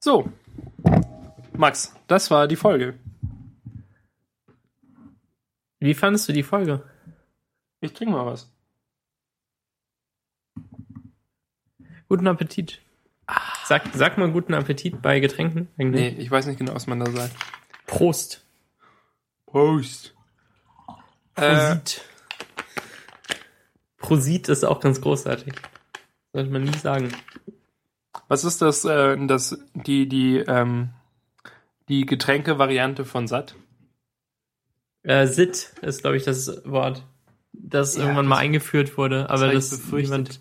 So. Max, das war die Folge. Wie fandest du die Folge? Ich trinke mal was. Guten Appetit. Sag, sag mal guten Appetit bei Getränken. Nee, ich weiß nicht genau, was man da sagt. Prost. Prost. Äh, Prosit. Prosit ist auch ganz großartig. Sollte man nie sagen. Was ist das, äh, das die, die, ähm, die Getränkevariante von satt? Äh, Sit ist, glaube ich, das Wort, das Ja, irgendwann das- mal eingeführt wurde. Aber das, befürchtet. niemand,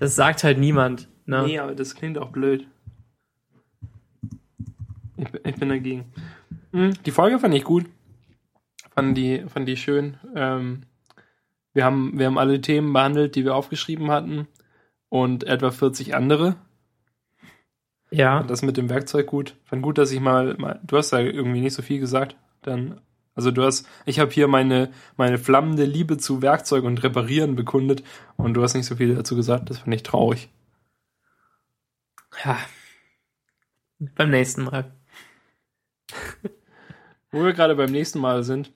das sagt halt niemand. Ne? Nee, aber das klingt auch blöd. Ich, bin- ich bin dagegen. Hm, Die Folge fand ich gut. Fand die, fand die schön. Ähm, wir, haben, wir haben alle Themen behandelt, die wir aufgeschrieben hatten. Und etwa 40 andere. Ja, Fand das mit dem Werkzeug gut. Fand gut, dass ich mal, mal du hast da irgendwie nicht so viel gesagt. Dann, also du hast, ich habe hier meine, meine flammende Liebe zu Werkzeug und Reparieren bekundet und du hast nicht so viel dazu gesagt. Das fand ich traurig. ja. Beim nächsten Mal. Wo wir gerade beim nächsten Mal sind.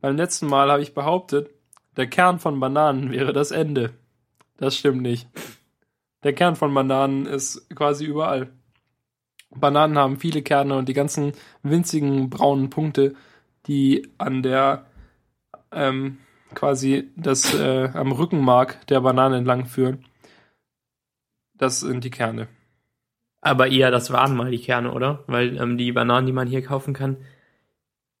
Beim letzten Mal habe ich behauptet, der Kern von Bananen wäre das Ende. Das stimmt nicht. Der Kern von Bananen ist quasi überall. Bananen haben viele Kerne und die ganzen winzigen braunen Punkte, die an der ähm, quasi das äh, am Rückenmark der Banane entlang führen. Das sind die Kerne. Aber eher, das waren mal die Kerne, oder? Weil ähm, die Bananen, die man hier kaufen kann,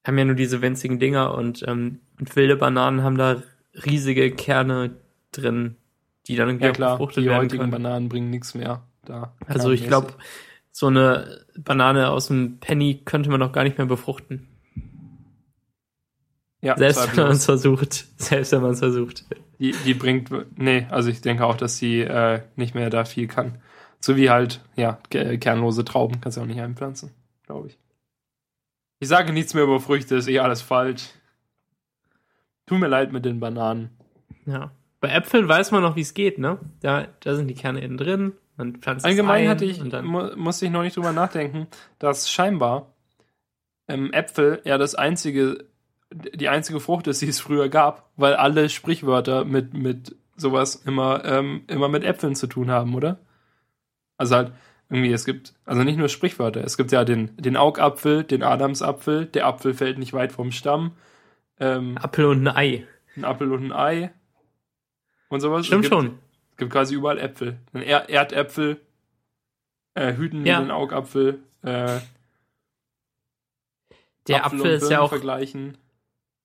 haben ja nur diese winzigen Dinger und, ähm, und wilde Bananen haben da riesige Kerne drin, die dann Ja klar, befruchtet die werden heutigen können. Bananen bringen nichts mehr da. Also ich glaube, so eine Banane aus dem Penny könnte man doch gar nicht mehr befruchten. ja, Selbst wenn man es versucht. Selbst wenn man es versucht. Die, die bringt, nee, also ich denke auch, dass sie äh, nicht mehr da viel kann. So wie halt, ja, ke- kernlose Trauben kannst du auch nicht einpflanzen, glaube ich. Ich sage nichts mehr über Früchte, ist eh alles falsch. Tut mir leid mit den Bananen. Ja. Bei Äpfeln weiß man noch, wie es geht, ne? Da, da sind die Kerne innen drin. Man pflanzt Allgemein ein hatte ich, und mu musste ich noch nicht drüber nachdenken, dass scheinbar ähm, Äpfel ja das einzige, die einzige Frucht ist, die es früher gab, weil alle Sprichwörter mit, mit sowas immer, ähm, immer mit Äpfeln zu tun haben, oder? Also halt, irgendwie, es gibt, also nicht nur Sprichwörter, es gibt ja den, den Augapfel, den Adamsapfel, der Apfel fällt nicht weit vom Stamm, ähm, Apfel und ein Ei. ein Apfel und ein Ei und sowas. Stimmt schon. Es gibt quasi überall Äpfel. Ein er Erdäpfel, äh, Hüten Ja. mit Augapfel, äh, Der Apfel Apfel ist ja auch. vergleichen.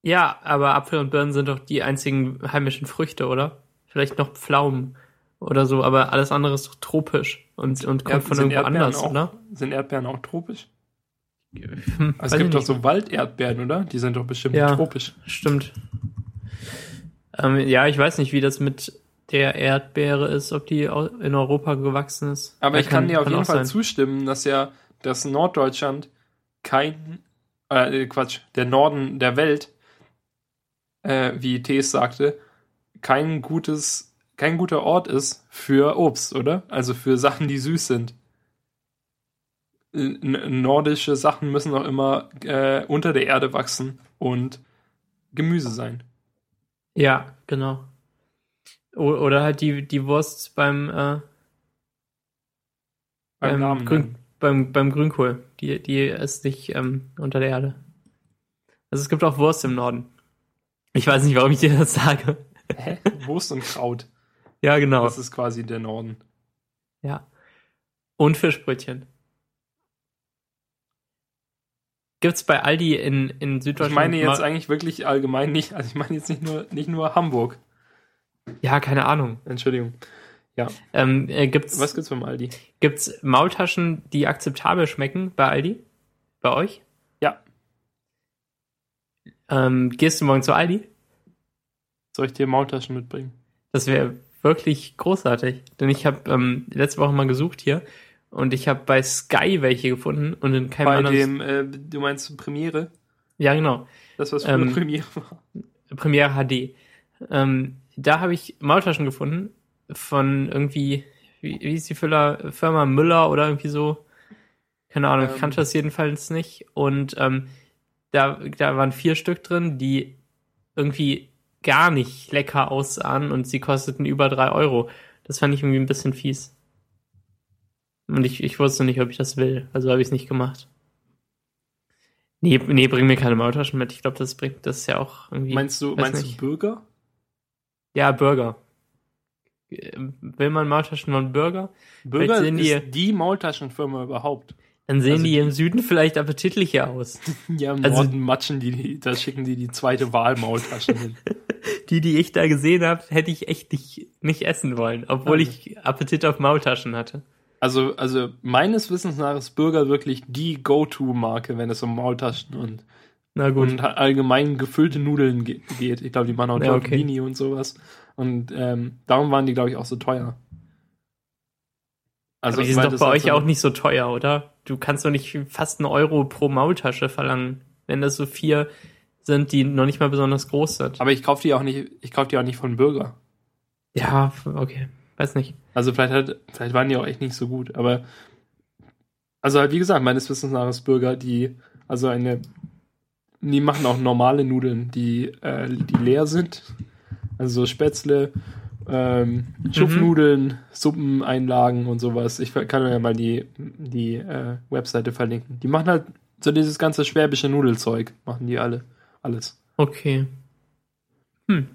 Ja, aber Apfel und Birnen sind doch die einzigen heimischen Früchte, oder? Vielleicht noch Pflaumen oder so, aber alles andere ist doch tropisch und, und kommt Ja, von irgendwo Erdbeeren anders, auch, oder? Sind Erdbeeren auch tropisch? Hm, Also es gibt doch so Walderdbeeren, oder? Die sind doch bestimmt Ja. tropisch. Stimmt. Ähm, ja, ich weiß nicht, wie das mit der Erdbeere ist, ob die in Europa gewachsen ist. Aber Ja, ich kann, dir auf jeden auch Fall sein. zustimmen, dass ja das Norddeutschland kein, äh, Quatsch, der Norden der Welt, äh, wie Thees sagte, kein gutes, kein guter Ort ist für Obst, oder? Also für Sachen, die süß sind. N- nordische Sachen müssen auch immer äh, unter der Erde wachsen und Gemüse sein. Ja, genau. Oder halt die, die Wurst beim, äh, Beim beim, Namen. Grün, beim, beim Grünkohl. Die, die ist nicht ähm, unter der Erde. Also es gibt auch Wurst im Norden. Ich weiß nicht, warum ich dir das sage. Hä? Wurst und Kraut. Ja, genau. Das ist quasi der Norden. Ja. Und Fischbrötchen. Gibt's bei Aldi in, in Ich Süddeutschland? meine jetzt eigentlich wirklich allgemein nicht, also ich meine jetzt nicht nur, nicht nur Hamburg. Ja, keine Ahnung. Entschuldigung. Ähm, äh, gibt's, Was gibt's beim Aldi? gibt's Maultaschen, die akzeptabel schmecken bei Aldi? Bei euch? Ja. Ähm, gehst du morgen zu Aldi? Soll ich dir Maultaschen mitbringen? Das wäre wirklich großartig. Denn ich habe ähm, letzte Woche mal gesucht hier und ich habe bei Sky welche gefunden und in keinem Bei anderen. dem, äh, du meinst Premiere? Ja, genau. Das, was früher Ähm, Premiere war. Premiere HD. Ähm, da habe ich Maultaschen gefunden von irgendwie, wie, wie ist die Firma, Firma Müller oder irgendwie so. Keine Ahnung, Ähm. ich kannte das jedenfalls nicht. Und ähm, da, da waren vier Stück drin, die irgendwie gar nicht lecker aussahen und sie kosteten über drei Euro. Das fand ich irgendwie ein bisschen fies. Und ich, ich wusste nicht, ob ich das will. Also habe ich es nicht gemacht. Nee, nee, bring mir keine Maultaschen mit. Ich glaube, das bringt das ist ja auch irgendwie. Meinst du, meinst nicht. du Burger? Ja, Burger. Will man Maultaschen von Burger? Burger sehen die- ist die Maultaschenfirma überhaupt. Dann sehen Also die im Süden vielleicht appetitlicher aus. Ja, im Also- Norden matschen die, da schicken die die zweite Wahl Maultaschen hin. Die, die ich da gesehen habe, hätte ich echt nicht, nicht essen wollen, obwohl Okay. ich Appetit auf Maultaschen hatte. Also, also meines Wissens nach ist Burger wirklich die Go-To-Marke, wenn es um Maultaschen und, Na gut. und allgemein gefüllte Nudeln ge geht. Ich glaube, die machen auch Ja, okay. Tortellini und sowas. Und ähm, darum waren die, glaube ich, auch so teuer. Also, Aber die sind doch bei halt euch so- auch nicht so teuer, oder? Du kannst doch nicht fast einen Euro pro Maultasche verlangen, wenn das so vier sind, die noch nicht mal besonders groß sind. Aber ich kaufe die auch nicht, ich kaufe die auch nicht von Burger. Ja, okay. Weiß nicht. Also vielleicht hat, vielleicht waren die auch echt nicht so gut, aber also halt wie gesagt, meines Wissens nach ist Burger die, also eine, die machen auch normale Nudeln, die, äh, die leer sind. Also so Spätzle, ähm, Schupfnudeln, Suppeneinlagen und sowas. Ich kann ja mal die, die äh, Webseite verlinken. Die machen halt so dieses ganze schwäbische Nudelzeug, machen die alle, alles. Okay. Hm.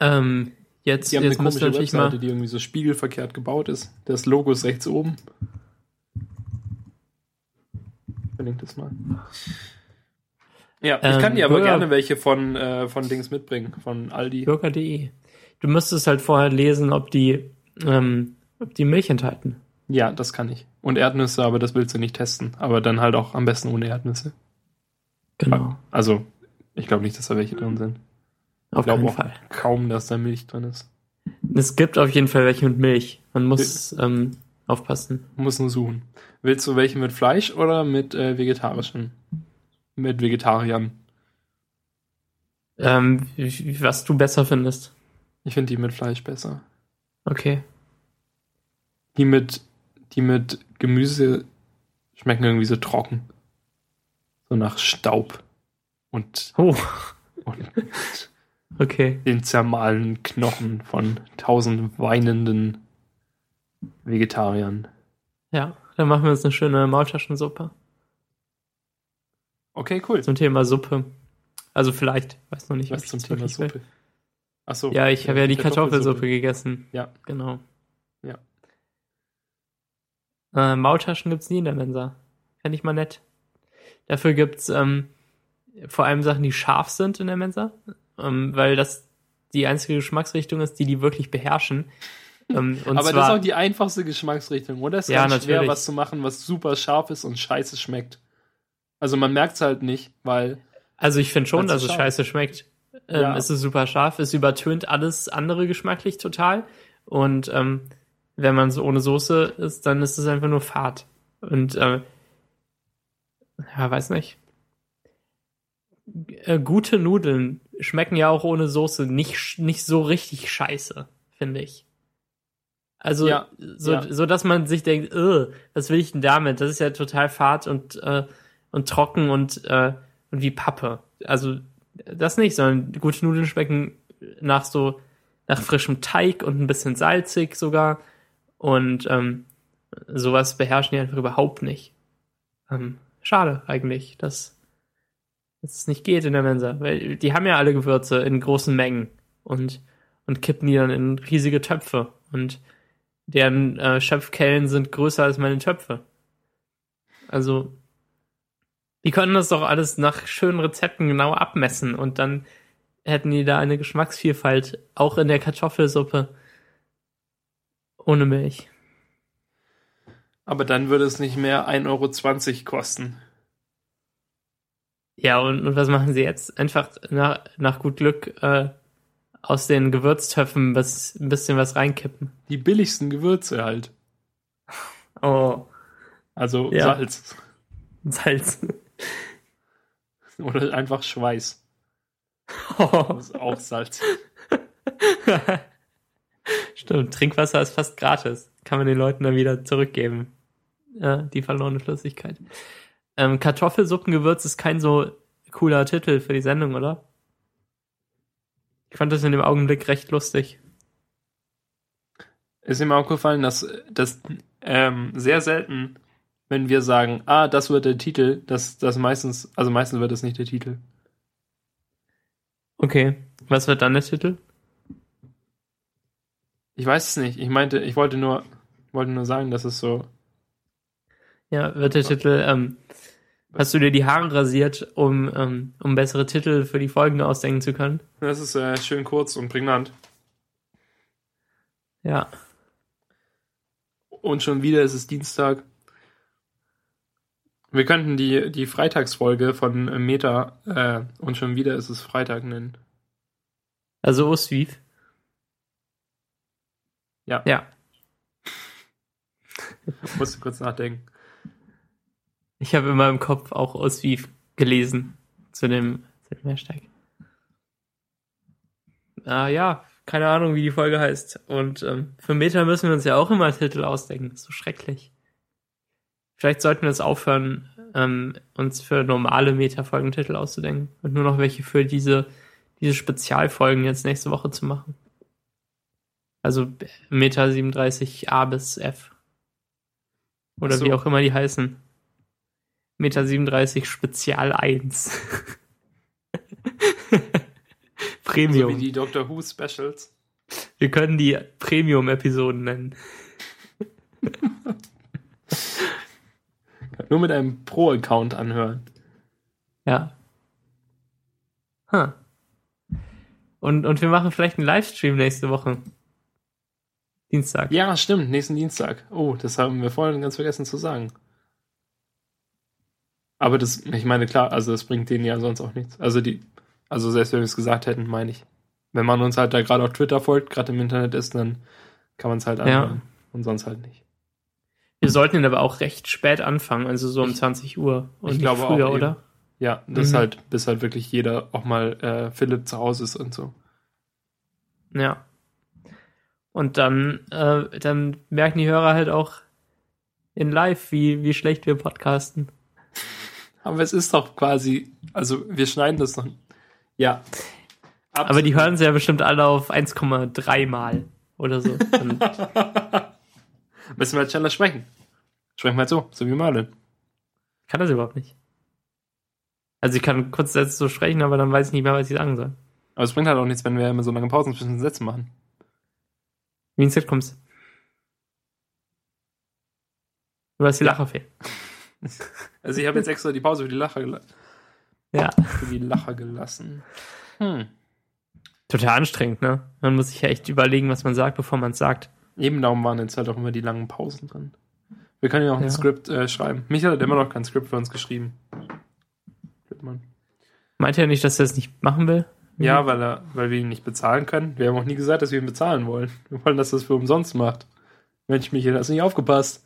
Ähm, jetzt, Die haben eine jetzt du komische Webseite, mal. die irgendwie so spiegelverkehrt gebaut ist. Das Logo ist rechts oben. Das mal. Ja, ich Ähm, kann dir aber Burger- gerne welche von, äh, von Dings mitbringen, von Aldi. Bürger.de. Du müsstest halt vorher lesen, ob die, ähm, ob die Milch enthalten. Ja, das kann ich. Und Erdnüsse, aber das willst du nicht testen. Aber dann halt auch am besten ohne Erdnüsse. Genau. Also, ich glaube nicht, dass da welche drin sind. Ich Auf auch Fall. kaum, dass da Milch drin ist. Es gibt auf jeden Fall welche mit Milch. Man muss ähm, aufpassen. Muss nur suchen. Willst du welche mit Fleisch oder mit äh, vegetarischen? Mit Vegetariern. Ähm, was du besser findest. Ich finde die mit Fleisch besser. Okay. Die mit, die mit Gemüse schmecken irgendwie so trocken. So nach Staub. Und, Oh, und okay. den zermahlenen Knochen von tausend weinenden Vegetariern. Ja, dann machen wir uns eine schöne Maultaschensuppe. Okay, cool. Zum Thema Suppe. Also vielleicht, weiß noch nicht, Was ich zum Thema. Suppe? Achso. Ja, ich habe ja die Kartoffelsuppe gegessen. Ja. Genau. Ja. Äh, Maultaschen gibt's nie in der Mensa. Fände ich mal nett. Dafür gibt's ähm, vor allem Sachen, die scharf sind in der Mensa, ähm, weil das die einzige Geschmacksrichtung ist, die die wirklich beherrschen. Ähm, Aber zwar, das ist auch die einfachste Geschmacksrichtung, oder? Es ist Ja, ja, schwer, natürlich. was zu machen, was super scharf ist und scheiße schmeckt. Also man merkt es halt nicht, weil Also ich finde schon, dass es scheiße schmeckt. Ähm, Ja. Es ist super scharf, es übertönt alles andere geschmacklich total. Und ähm, wenn man so ohne Soße ist, dann ist es einfach nur Fad. Und äh, ja, weiß nicht. Äh, gute Nudeln schmecken ja auch ohne Soße nicht, nicht so richtig scheiße, finde ich. Also, Ja, so, ja. so dass man sich denkt, "Ugh, was will ich denn damit? Das ist ja total fad und, äh, und trocken und, äh, und wie Pappe. Also, das nicht, sondern gute Nudeln schmecken nach so, nach frischem Teig und ein bisschen salzig sogar. Und ähm, sowas beherrschen die einfach überhaupt nicht. Ähm, schade eigentlich, dass, dass es nicht geht in der Mensa. Weil die haben ja alle Gewürze in großen Mengen und, und kippen die dann in riesige Töpfe. Und deren äh, Schöpfkellen sind größer als meine Töpfe. Also, die können das doch alles nach schönen Rezepten genau abmessen und dann hätten die da eine Geschmacksvielfalt, auch in der Kartoffelsuppe. Ohne Milch. aber dann würde es nicht mehr 1,20 Euro kosten. Ja, und, und was machen sie jetzt? Einfach nach, nach gut Glück äh, aus den Gewürztöpfen was, ein bisschen was reinkippen. Die billigsten Gewürze halt. Oh, Also Ja. Salz. Salz. Oder einfach Schweiß. Oh. Das ist auch Salz. Stimmt, Trinkwasser ist fast gratis. Kann man den Leuten dann wieder zurückgeben. äh, die verlorene Flüssigkeit. Ähm, Kartoffelsuppengewürz ist kein so cooler Titel für die Sendung, oder? Ich fand das in dem Augenblick recht lustig. Ist mir aufgefallen, dass das ähm, sehr selten, wenn wir sagen, ah, das wird der Titel, dass das meistens, also meistens wird das nicht der Titel. Okay, was wird dann der Titel? Ich weiß es nicht. Ich meinte, ich wollte nur, wollte nur sagen, dass es so. Ja, wird der Titel, ähm, hast du dir die Haare rasiert, um, ähm, um bessere Titel für die Folgen ausdenken zu können? Das ist äh, schön kurz und prägnant. Ja. Und schon wieder ist es Dienstag. Wir könnten die, die Freitagsfolge von Meta äh, und schon wieder ist es Freitag nennen. Also Oswiv. Ja. Ja. Musste kurz nachdenken. Ich habe in meinem Kopf auch Oswiv gelesen zu dem, zu dem Hashtag. Ah ja, keine Ahnung, wie die Folge heißt. Und ähm, für Meta müssen wir uns ja auch immer Titel ausdenken. Das ist so schrecklich. Vielleicht sollten wir jetzt aufhören, ähm, uns für normale Meta-Folgen Titel auszudenken und nur noch welche für diese, diese Spezialfolgen jetzt nächste Woche zu machen. Also Meta 37a bis F. Oder so. wie auch immer die heißen. Meta 37 Spezial 1. Premium. So wie die Doctor Who Specials. Wir können die Premium-Episoden nennen. Nur mit einem Pro-Account anhören. Ja. Huh. Und, und wir machen vielleicht einen Livestream nächste Woche. Dienstag. Ja, stimmt, nächsten Dienstag. Oh, das haben wir vorhin ganz vergessen zu sagen. Aber das, ich meine, klar, also das bringt denen ja sonst auch nichts. Also die, also selbst wenn wir es gesagt hätten, meine ich. Wenn man uns halt da gerade auf Twitter folgt, gerade im Internet ist, dann kann man es halt anhören. Und sonst halt nicht. Wir sollten ihn aber auch recht spät anfangen, also so um Ich- 20 Uhr. Und ich glaube früher, auch eben. oder? Ja, das Mhm. halt, bis halt wirklich jeder auch mal äh, Philipp zu Hause ist und so. Ja. Und dann, äh, dann merken die Hörer halt auch in live, wie, wie schlecht wir podcasten. Aber es ist doch quasi, also wir schneiden das noch. Ja. Aber die hören sie ja bestimmt alle auf 1,3 Mal oder so. Müssen wir halt schneller sprechen. Sprechen wir halt so, so wie Marlon. kann das überhaupt nicht. Also ich kann kurz Sätze so sprechen, aber dann weiß ich nicht mehr, was ich sagen soll. Aber es bringt halt auch nichts, wenn wir immer so lange Pausen zwischen den Sätzen machen. Wie ins Set kommst du. hast die Ja. Lache fehlen. Also ich habe jetzt extra die Pause für die Lacher, gela Ja. für die Lacher gelassen. Hm. Total anstrengend, ne? Man muss sich ja echt überlegen, was man sagt, bevor man es sagt. Eben darum waren jetzt halt auch immer die langen Pausen drin. Wir können ja auch ein Ja. Skript äh, schreiben. Michael hat immer noch kein Skript für uns geschrieben. Wittmann. Meint er nicht, dass er es nicht machen will? Ja, weil, er, weil wir ihn nicht bezahlen können. Wir haben auch nie gesagt, dass wir ihn bezahlen wollen. Wir wollen, dass er es für umsonst macht. Mensch, Michael, hast du nicht aufgepasst.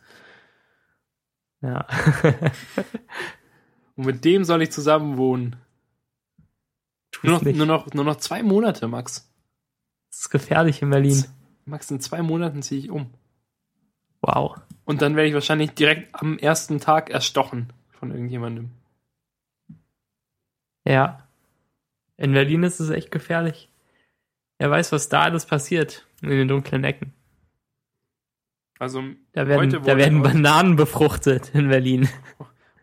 Ja. Und mit dem soll ich zusammen wohnen. Nur noch, nur, noch, nur noch zwei Monate, Max. Das ist gefährlich in Berlin. Max, in zwei Monaten ziehe ich um. Wow. Und dann werde ich wahrscheinlich direkt am ersten Tag erstochen von irgendjemandem. Ja. In Berlin ist es echt gefährlich. Er weiß, was da alles passiert in den dunklen Ecken. Also Da werden, Heute da werden Bananen befruchtet in Berlin.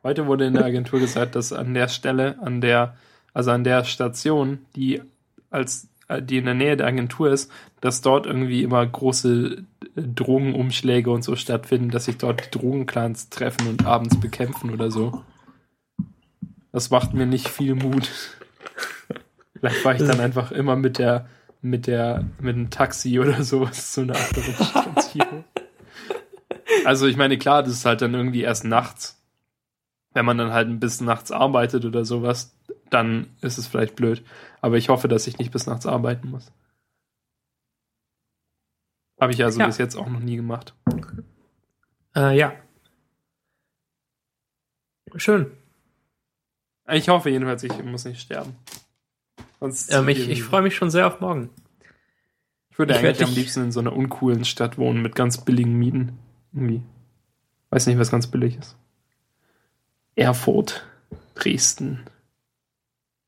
heute wurde in der Agentur gesagt, dass an der Stelle, an der, also an der Station, die als äh, die in der Nähe der Agentur ist, dass dort irgendwie immer große äh, Drogenumschläge und so stattfinden, dass sich dort die Drogenclans treffen und abends bekämpfen oder so. Das macht mir nicht viel Mut. Vielleicht fahre ich dann einfach immer mit der, mit der, mit dem Taxi oder sowas zu einer anderen Station. Also ich meine, klar, das ist halt dann irgendwie erst nachts. Wenn man dann halt bis nachts arbeitet oder sowas, dann ist es vielleicht blöd. Aber ich hoffe, dass ich nicht bis nachts arbeiten muss. Habe ich also Ja. bis jetzt auch noch nie gemacht. Äh, ja. Schön. Ich hoffe jedenfalls, ich muss nicht sterben. Sonst Ähm, ich ich freue mich schon sehr auf morgen. Ich würde ich eigentlich am liebsten in so einer uncoolen Stadt wohnen mit ganz billigen Mieten. Irgendwie. Weiß nicht, was ganz billig ist. Erfurt, Dresden.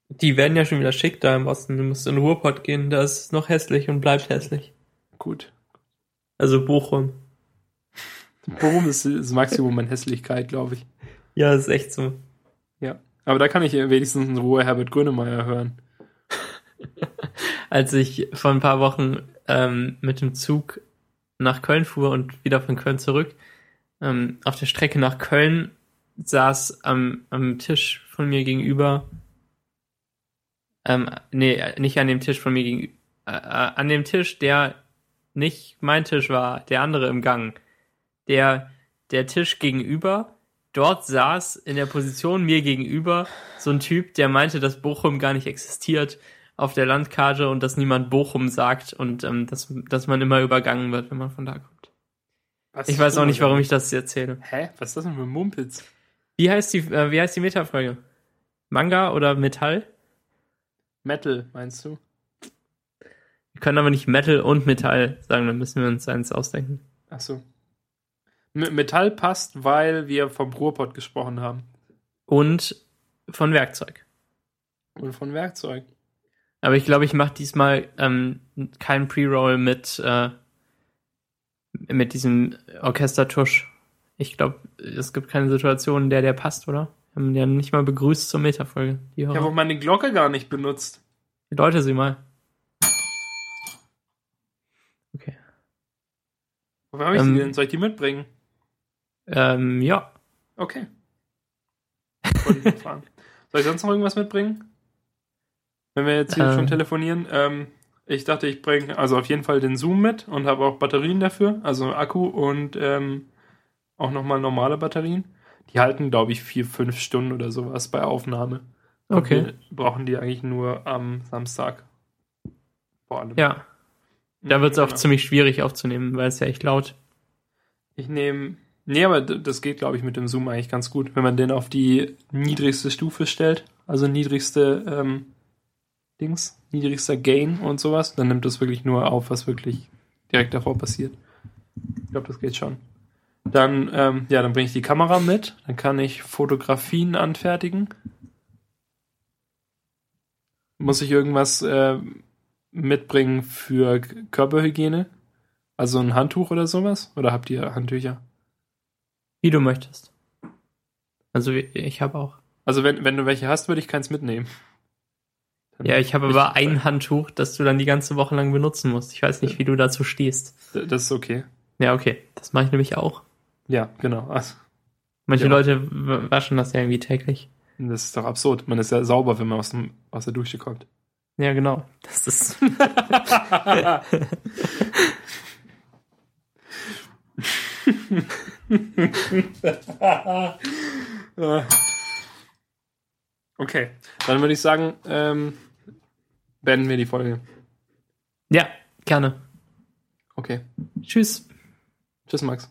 Die werden ja schon wieder schick da im Osten. Du musst in Ruhrpott gehen, da ist es noch hässlich und bleibt hässlich. Gut. Also Bochum. Bochum ist das Maximum an Hässlichkeit, glaube ich. Ja, ist echt so. Ja. Aber da kann ich wenigstens in Ruhe Herbert Grönemeyer hören. Als ich vor ein paar Wochen ähm, mit dem Zug nach Köln fuhr und wieder von Köln zurück, ähm, auf der Strecke nach Köln saß am, am Tisch von mir gegenüber, ähm, nee, nicht an dem Tisch von mir gegenüber, äh, äh, an dem Tisch, der nicht mein Tisch war, der andere im Gang. Der, der Tisch gegenüber, dort saß in der Position mir gegenüber so ein Typ, der meinte, dass Bochum gar nicht existiert auf der Landkarte und dass niemand Bochum sagt und ähm, dass, dass man immer übergangen wird, wenn man von da kommt. Was Ich weiß auch nicht, warum ich. das erzähle. Hä? Was ist das denn für ein Mumpitz? Wie heißt die, äh, wie heißt die Metafolge? Manga oder Metall? Metal, meinst du? Wir können aber nicht Metal und Metall sagen, dann müssen wir uns eins ausdenken. Ach so. M Metall passt, weil wir vom Ruhrpott gesprochen haben. Und von Werkzeug. Und von Werkzeug. Aber ich glaube, ich mache diesmal ähm, keinen Pre-Roll mit, äh, mit diesem Orchestertusch. Ich glaube, es gibt keine Situation, in der der passt, oder? Wir haben ja nicht mal begrüßt zur Metafolge. Ich habe auch meine Glocke gar nicht benutzt. Leute sie mal. Okay. Wo habe ich Ähm, die denn? Soll ich die mitbringen? Ähm, ja. Okay. Ich. Soll ich sonst noch irgendwas mitbringen? Wenn wir jetzt hier Ähm. schon telefonieren. Ähm, ich dachte, ich bringe also auf jeden Fall den Zoom mit und habe auch Batterien dafür, also Akku und ähm, auch nochmal normale Batterien. Die halten, glaube ich, vier, fünf Stunden oder sowas bei Aufnahme. Okay. Wir brauchen die eigentlich nur am Samstag. Vor allem. Ja. Da wird es auch Genau. ziemlich schwierig aufzunehmen, weil es ja echt laut. Ich nehme. Nee, aber das geht, glaube ich, mit dem Zoom eigentlich ganz gut, wenn man den auf die niedrigste Stufe stellt. Also niedrigste ähm, Dings, niedrigster Gain und sowas. Dann nimmt das wirklich nur auf, was wirklich direkt davor passiert. Ich glaube, das geht schon. Dann, ähm, ja, dann bringe ich die Kamera mit. Dann kann ich Fotografien anfertigen. Muss ich irgendwas äh, mitbringen für Körperhygiene? Also ein Handtuch oder sowas? Oder habt ihr Handtücher? Wie du möchtest. Also ich habe auch. Also wenn, wenn du welche hast, würde ich keins mitnehmen. Ja, ich habe aber ein Handtuch, das du dann die ganze Woche lang benutzen musst. Ich weiß nicht, wie du dazu stehst. Das ist okay. Ja, okay. Das mache ich nämlich auch. Ja, genau. Also, Manche Ja. Leute waschen das ja irgendwie täglich. das ist doch absurd. Man ist ja sauber, wenn man aus, dem, aus der Dusche kommt. Ja, genau. Das ist. Okay, dann würde ich sagen, ähm, beenden wir die Folge. ja, gerne. Okay. Tschüss. Tschüss, Max.